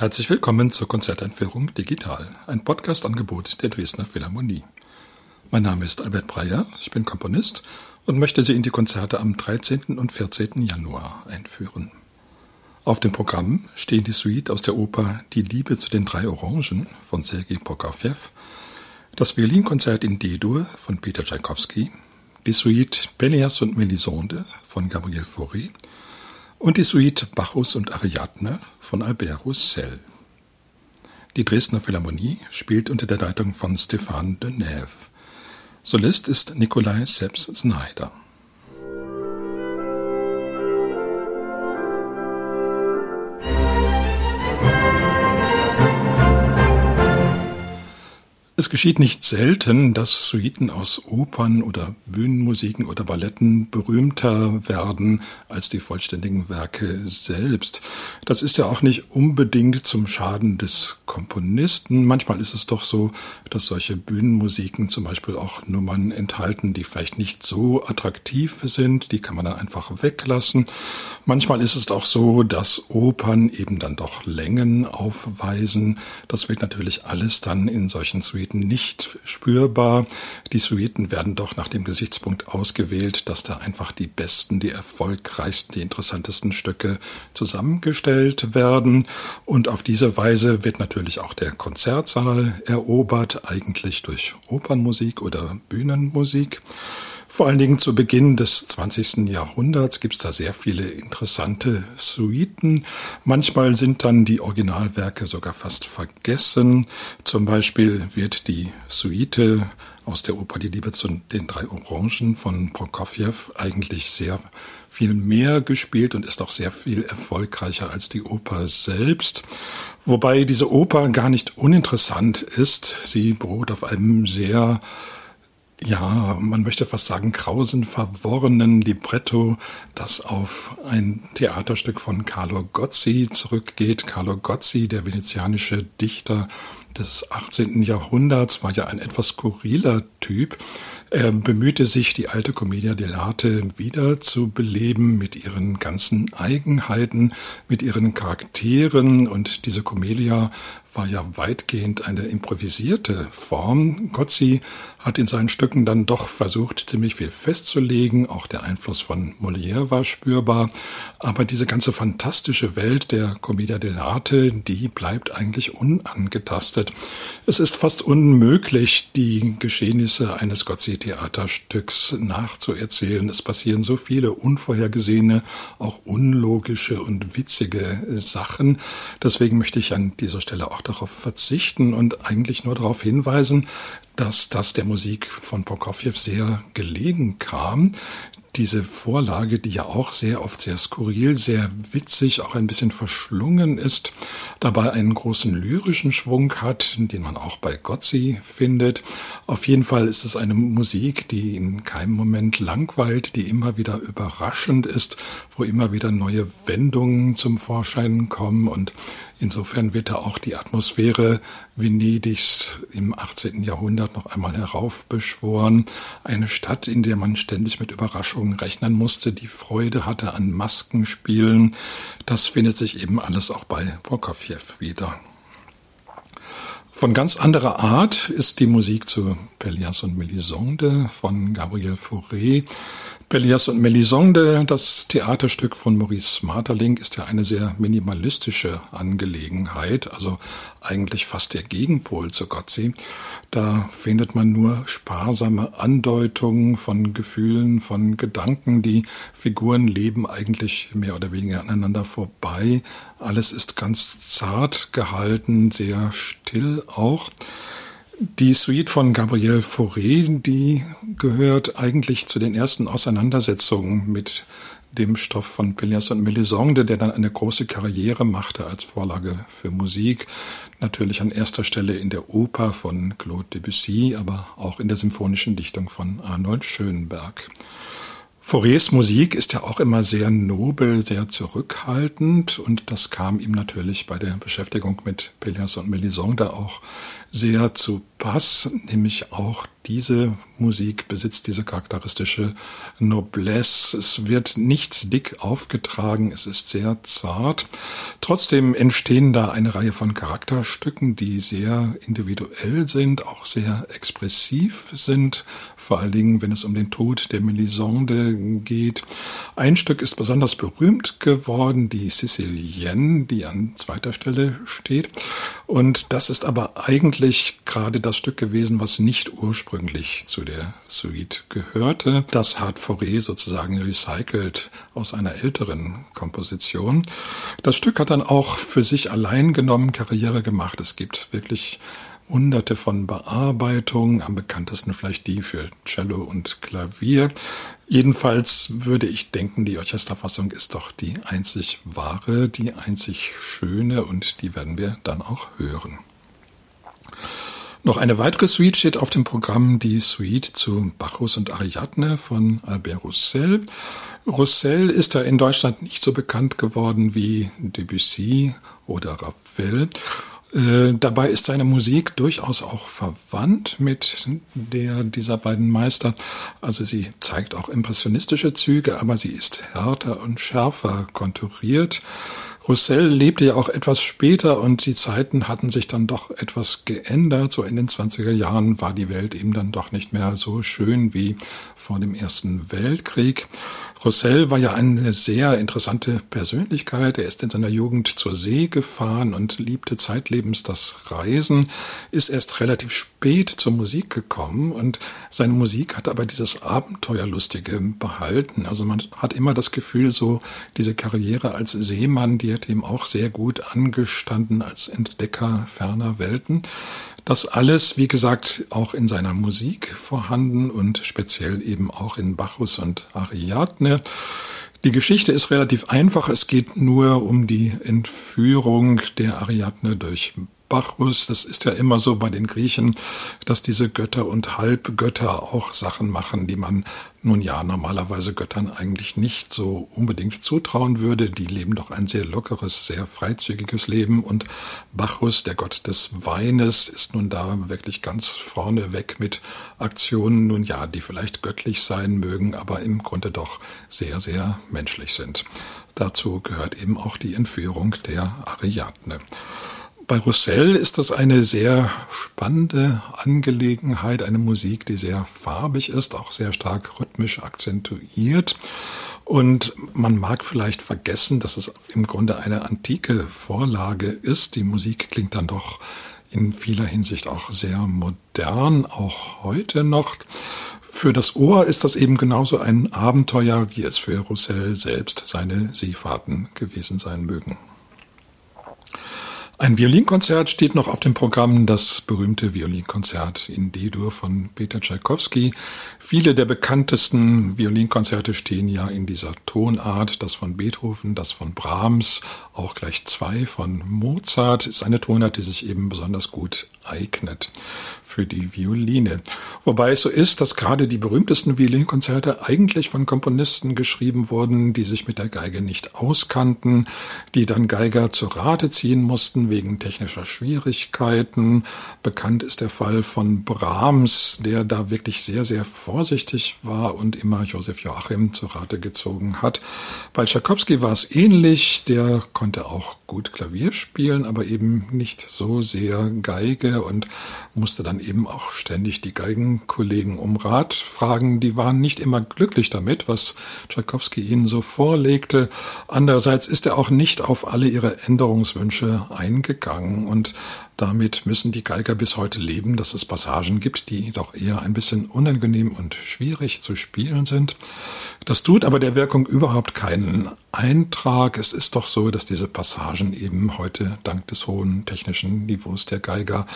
Herzlich willkommen zur Konzerteinführung Digital, ein Podcast-Angebot der Dresdner Philharmonie. Mein Name ist Albert Breyer, ich bin Komponist und möchte Sie in die Konzerte am 13. und 14. Januar einführen. Auf dem Programm stehen die Suite aus der Oper Die Liebe zu den drei Orangen von Sergei Prokofjew, das Violinkonzert in D-Dur von Peter Tschaikowski, die Suite Pelléas und Melisande von Gabriel Fauré und die Suite Bacchus und Ariadne von Albert Roussel. Die Dresdner Philharmonie spielt unter der Leitung von Stéphane Denève. Solist ist Nikolai Seps Snyder. Es geschieht nicht selten, dass Suiten aus Opern oder Bühnenmusiken oder Balletten berühmter werden als die vollständigen Werke selbst. Das ist ja auch nicht unbedingt zum Schaden des Komponisten. Manchmal ist es doch so, dass solche Bühnenmusiken zum Beispiel auch Nummern enthalten, die vielleicht nicht so attraktiv sind. Die kann man dann einfach weglassen. Manchmal ist es auch so, dass Opern eben dann doch Längen aufweisen. Das wird natürlich alles dann in solchen Suiten Suiten nicht spürbar. Die Suiten werden doch nach dem Gesichtspunkt ausgewählt, dass da einfach die besten, die erfolgreichsten, die interessantesten Stücke zusammengestellt werden. Und auf diese Weise wird natürlich auch der Konzertsaal erobert, eigentlich durch Opernmusik oder Bühnenmusik. Vor allen Dingen zu Beginn des 20. Jahrhunderts gibt es da sehr viele interessante Suiten. Manchmal sind dann die Originalwerke sogar fast vergessen. Zum Beispiel wird die Suite aus der Oper Die Liebe zu den drei Orangen von Prokofjew eigentlich sehr viel mehr gespielt und ist auch sehr viel erfolgreicher als die Oper selbst. Wobei diese Oper gar nicht uninteressant ist. Sie beruht auf einem sehr ja, man möchte fast sagen, krausen, verworrenen Libretto, das auf ein Theaterstück von Carlo Gozzi zurückgeht. Carlo Gozzi, der venezianische Dichter des 18. Jahrhunderts, war ja ein etwas skurriler Typ. Er bemühte sich, die alte Commedia dell'arte wieder zu beleben mit ihren ganzen Eigenheiten, mit ihren Charakteren. Und diese Commedia war ja weitgehend eine improvisierte Form. Gozzi hat in seinen Stücken dann doch versucht, ziemlich viel festzulegen. Auch der Einfluss von Molière war spürbar. Aber diese ganze fantastische Welt der Commedia dell'arte, die bleibt eigentlich unangetastet. Es ist fast unmöglich, die Geschehnisse eines Gozzi-Theaterstücks nachzuerzählen. Es passieren so viele unvorhergesehene, auch unlogische und witzige Sachen. Deswegen möchte ich an dieser Stelle auch auch darauf verzichten und eigentlich nur darauf hinweisen, dass das der Musik von Prokofjew sehr gelegen kam diese Vorlage, die ja auch sehr oft sehr skurril, sehr witzig, auch ein bisschen verschlungen ist, dabei einen großen lyrischen Schwung hat, den man auch bei Gozzi findet. Auf jeden Fall ist es eine Musik, die in keinem Moment langweilt, die immer wieder überraschend ist, wo immer wieder neue Wendungen zum Vorschein kommen und Insofern wird da auch die Atmosphäre Venedigs im 18. Jahrhundert noch einmal heraufbeschworen. Eine Stadt, in der man ständig mit Überraschungen rechnen musste, die Freude hatte an Maskenspielen. Das findet sich eben alles auch bei Prokofjew wieder. Von ganz anderer Art ist die Musik zu Pelléas und Melisande von Gabriel Fauré. Pelléas und Melisande, das Theaterstück von Maurice Maeterlinck, ist ja eine sehr minimalistische Angelegenheit, also eigentlich fast der Gegenpol zu Gozzi. Da findet man nur sparsame Andeutungen von Gefühlen, von Gedanken. Die Figuren leben eigentlich mehr oder weniger aneinander vorbei. Alles ist ganz zart gehalten, sehr still auch. Die Suite von Gabriel Fauré, die gehört eigentlich zu den ersten Auseinandersetzungen mit dem Stoff von Pelléas und Melisande, der dann eine große Karriere machte als Vorlage für Musik. Natürlich an erster Stelle in der Oper von Claude Debussy, aber auch in der symphonischen Dichtung von Arnold Schönberg. Faurés Musik ist ja auch immer sehr nobel, sehr zurückhaltend und das kam ihm natürlich bei der Beschäftigung mit Pelléas und Melisande auch sehr zu Bass, nämlich auch diese Musik besitzt diese charakteristische Noblesse. Es wird nichts dick aufgetragen, es ist sehr zart. Trotzdem entstehen da eine Reihe von Charakterstücken, die sehr individuell sind, auch sehr expressiv sind, vor allen Dingen, wenn es um den Tod der Melisande geht. Ein Stück ist besonders berühmt geworden, die Sicilienne, die an zweiter Stelle steht. Und das ist aber eigentlich gerade das Stück gewesen, was nicht ursprünglich zu der Suite gehörte. Das hat Fauré sozusagen recycelt aus einer älteren Komposition. Das Stück hat dann auch für sich allein genommen Karriere gemacht. Es gibt wirklich hunderte von Bearbeitungen, am bekanntesten vielleicht die für Cello und Klavier. Jedenfalls würde ich denken, die Orchesterfassung ist doch die einzig wahre, die einzig schöne und die werden wir dann auch hören. Noch eine weitere Suite steht auf dem Programm, die Suite zu Bacchus und Ariadne von Albert Roussel. Roussel ist da in Deutschland nicht so bekannt geworden wie Debussy oder Ravel. Äh, dabei ist seine Musik durchaus auch verwandt mit der dieser beiden Meister. Also sie zeigt auch impressionistische Züge, aber sie ist härter und schärfer konturiert. Roussel lebte ja auch etwas später und die Zeiten hatten sich dann doch etwas geändert. So in den 20er Jahren war die Welt eben dann doch nicht mehr so schön wie vor dem Ersten Weltkrieg. Roussel war ja eine sehr interessante Persönlichkeit. Er ist in seiner Jugend zur See gefahren und liebte zeitlebens das Reisen, ist erst relativ spät zur Musik gekommen und seine Musik hat aber dieses Abenteuerlustige behalten. Also man hat immer das Gefühl, so diese Karriere als Seemann, die hat ihm auch sehr gut angestanden als Entdecker ferner Welten. Das alles, wie gesagt, auch in seiner Musik vorhanden und speziell eben auch in Bacchus und Ariadne. Die Geschichte ist relativ einfach. Es geht nur um die Entführung der Ariadne durch Bacchus. Das ist ja immer so bei den Griechen, dass diese Götter und Halbgötter auch Sachen machen, die man nun ja normalerweise Göttern eigentlich nicht so unbedingt zutrauen würde. Die leben doch ein sehr lockeres, sehr freizügiges Leben und Bacchus, der Gott des Weines, ist nun da wirklich ganz vorne weg mit Aktionen, nun ja, die vielleicht göttlich sein mögen, aber im Grunde doch sehr, sehr menschlich sind. Dazu gehört eben auch die Entführung der Ariadne. Bei Roussel ist das eine sehr spannende Angelegenheit, eine Musik, die sehr farbig ist, auch sehr stark rhythmisch akzentuiert. Und man mag vielleicht vergessen, dass es im Grunde eine antike Vorlage ist. Die Musik klingt dann doch in vieler Hinsicht auch sehr modern, auch heute noch. Für das Ohr ist das eben genauso ein Abenteuer, wie es für Roussel selbst seine Seefahrten gewesen sein mögen. Ein Violinkonzert steht noch auf dem Programm, das berühmte Violinkonzert in D-Dur von Peter Tschaikowski. Viele der bekanntesten Violinkonzerte stehen ja in dieser Tonart. Das von Beethoven, das von Brahms, auch gleich zwei von Mozart ist eine Tonart, die sich eben besonders gut eignet für die Violine. Wobei es so ist, dass gerade die berühmtesten Violinkonzerte eigentlich von Komponisten geschrieben wurden, die sich mit der Geige nicht auskannten, die dann Geiger zur Rate ziehen mussten wegen technischer Schwierigkeiten. Bekannt ist der Fall von Brahms, der da wirklich sehr, sehr vorsichtig war und immer Josef Joachim zur Rate gezogen hat. Bei Tchaikovsky war es ähnlich, der konnte auch gut Klavier spielen, aber eben nicht so sehr Geige und musste dann eben auch ständig die Geigenkollegen um Rat fragen. Die waren nicht immer glücklich damit, was Tchaikovsky ihnen so vorlegte. Andererseits ist er auch nicht auf alle ihre Änderungswünsche eingegangen und damit müssen die Geiger bis heute leben, dass es Passagen gibt, die doch eher ein bisschen unangenehm und schwierig zu spielen sind. Das tut aber der Wirkung überhaupt keinen Eintrag. Es ist doch so, dass diese Passagen eben heute dank des hohen technischen Niveaus der Geiger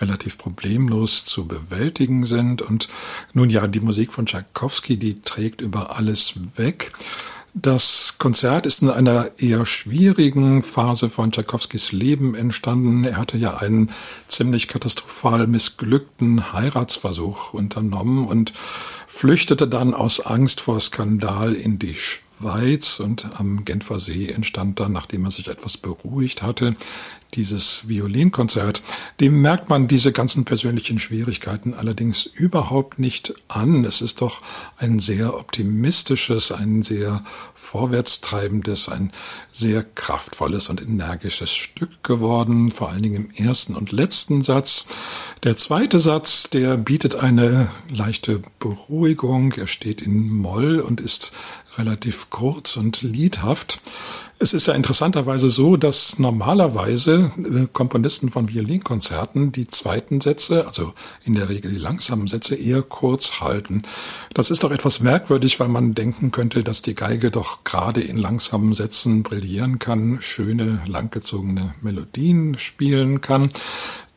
relativ problemlos zu bewältigen sind. Und nun ja, die Musik von Tchaikovsky, die trägt über alles weg. Das Konzert ist in einer eher schwierigen Phase von Tchaikovskis Leben entstanden. Er hatte ja einen ziemlich katastrophal missglückten Heiratsversuch unternommen und flüchtete dann aus Angst vor Skandal in die Schweiz und am Genfer See entstand dann, nachdem er sich etwas beruhigt hatte, dieses Violinkonzert. Dem merkt man diese ganzen persönlichen Schwierigkeiten allerdings überhaupt nicht an. Es ist doch ein sehr optimistisches, ein sehr vorwärtstreibendes, ein sehr kraftvolles und energisches Stück geworden, vor allen Dingen im ersten und letzten Satz. Der zweite Satz, der bietet eine leichte Beruhigung. Er steht in Moll und ist relativ kurz und liedhaft. Es ist ja interessanterweise so, dass normalerweise äh, Komponisten von Violinkonzerten die zweiten Sätze, also in der Regel die langsamen Sätze, eher kurz halten. Das ist doch etwas merkwürdig, weil man denken könnte, dass die Geige doch gerade in langsamen Sätzen brillieren kann, schöne, langgezogene Melodien spielen kann.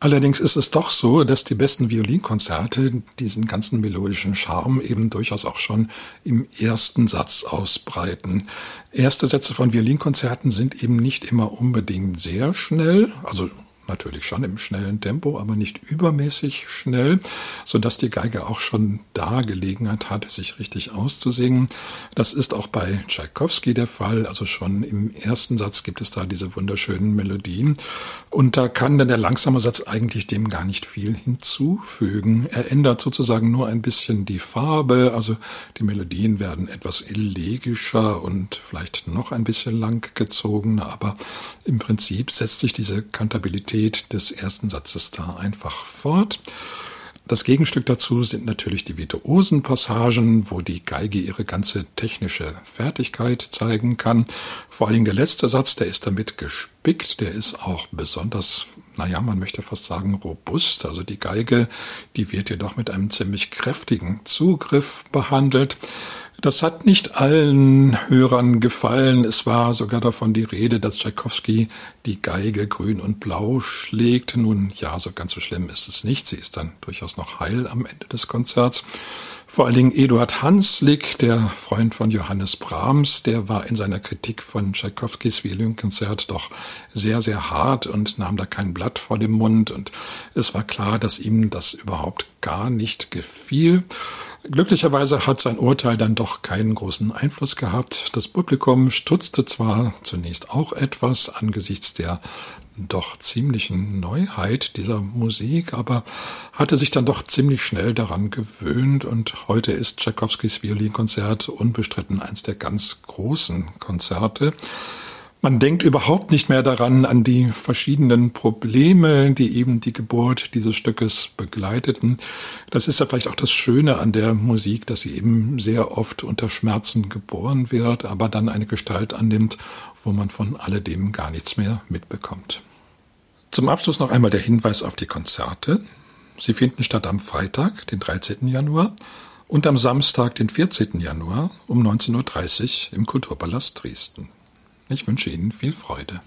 Allerdings ist es doch so, dass die besten Violinkonzerte diesen ganzen melodischen Charme eben durchaus auch schon im ersten Satz ausbreiten. Erste Sätze von Violinkonzerten sind eben nicht immer unbedingt sehr schnell, also natürlich schon im schnellen Tempo, aber nicht übermäßig schnell, so dass die Geige auch schon da Gelegenheit hatte, sich richtig auszusingen. Das ist auch bei Tschaikowski der Fall. Also schon im ersten Satz gibt es da diese wunderschönen Melodien. Und da kann dann der langsame Satz eigentlich dem gar nicht viel hinzufügen. Er ändert sozusagen nur ein bisschen die Farbe. Also die Melodien werden etwas elegischer und vielleicht noch ein bisschen langgezogener. Aber im Prinzip setzt sich diese Kantabilität Qualität des ersten Satzes da einfach fort. Das Gegenstück dazu sind natürlich die virtuosen Passagen, wo die Geige ihre ganze technische Fertigkeit zeigen kann. Vor allen Dingen der letzte Satz, der ist damit gespickt, der ist auch besonders, naja, man möchte fast sagen, robust. Also die Geige, die wird jedoch mit einem ziemlich kräftigen Zugriff behandelt. Das hat nicht allen Hörern gefallen. Es war sogar davon die Rede, dass Tchaikovsky die Geige grün und blau schlägt. Nun, ja, so ganz so schlimm ist es nicht. Sie ist dann durchaus noch heil am Ende des Konzerts. Vor allen Dingen Eduard Hanslick, der Freund von Johannes Brahms, der war in seiner Kritik von Tschaikowskis Violinkonzert doch sehr, sehr hart und nahm da kein Blatt vor dem Mund. Und es war klar, dass ihm das überhaupt gar nicht gefiel. Glücklicherweise hat sein Urteil dann doch keinen großen Einfluss gehabt. Das Publikum stutzte zwar zunächst auch etwas angesichts der doch ziemlichen Neuheit dieser Musik, aber hatte sich dann doch ziemlich schnell daran gewöhnt und heute ist Tchaikovskis Violinkonzert unbestritten eins der ganz großen Konzerte. Man denkt überhaupt nicht mehr daran, an die verschiedenen Probleme, die eben die Geburt dieses Stückes begleiteten. Das ist ja vielleicht auch das Schöne an der Musik, dass sie eben sehr oft unter Schmerzen geboren wird, aber dann eine Gestalt annimmt, wo man von alledem gar nichts mehr mitbekommt. Zum Abschluss noch einmal der Hinweis auf die Konzerte. Sie finden statt am Freitag, den 13. Januar, und am Samstag, den 14. Januar um 19.30 Uhr im Kulturpalast Dresden. Ich wünsche Ihnen viel Freude.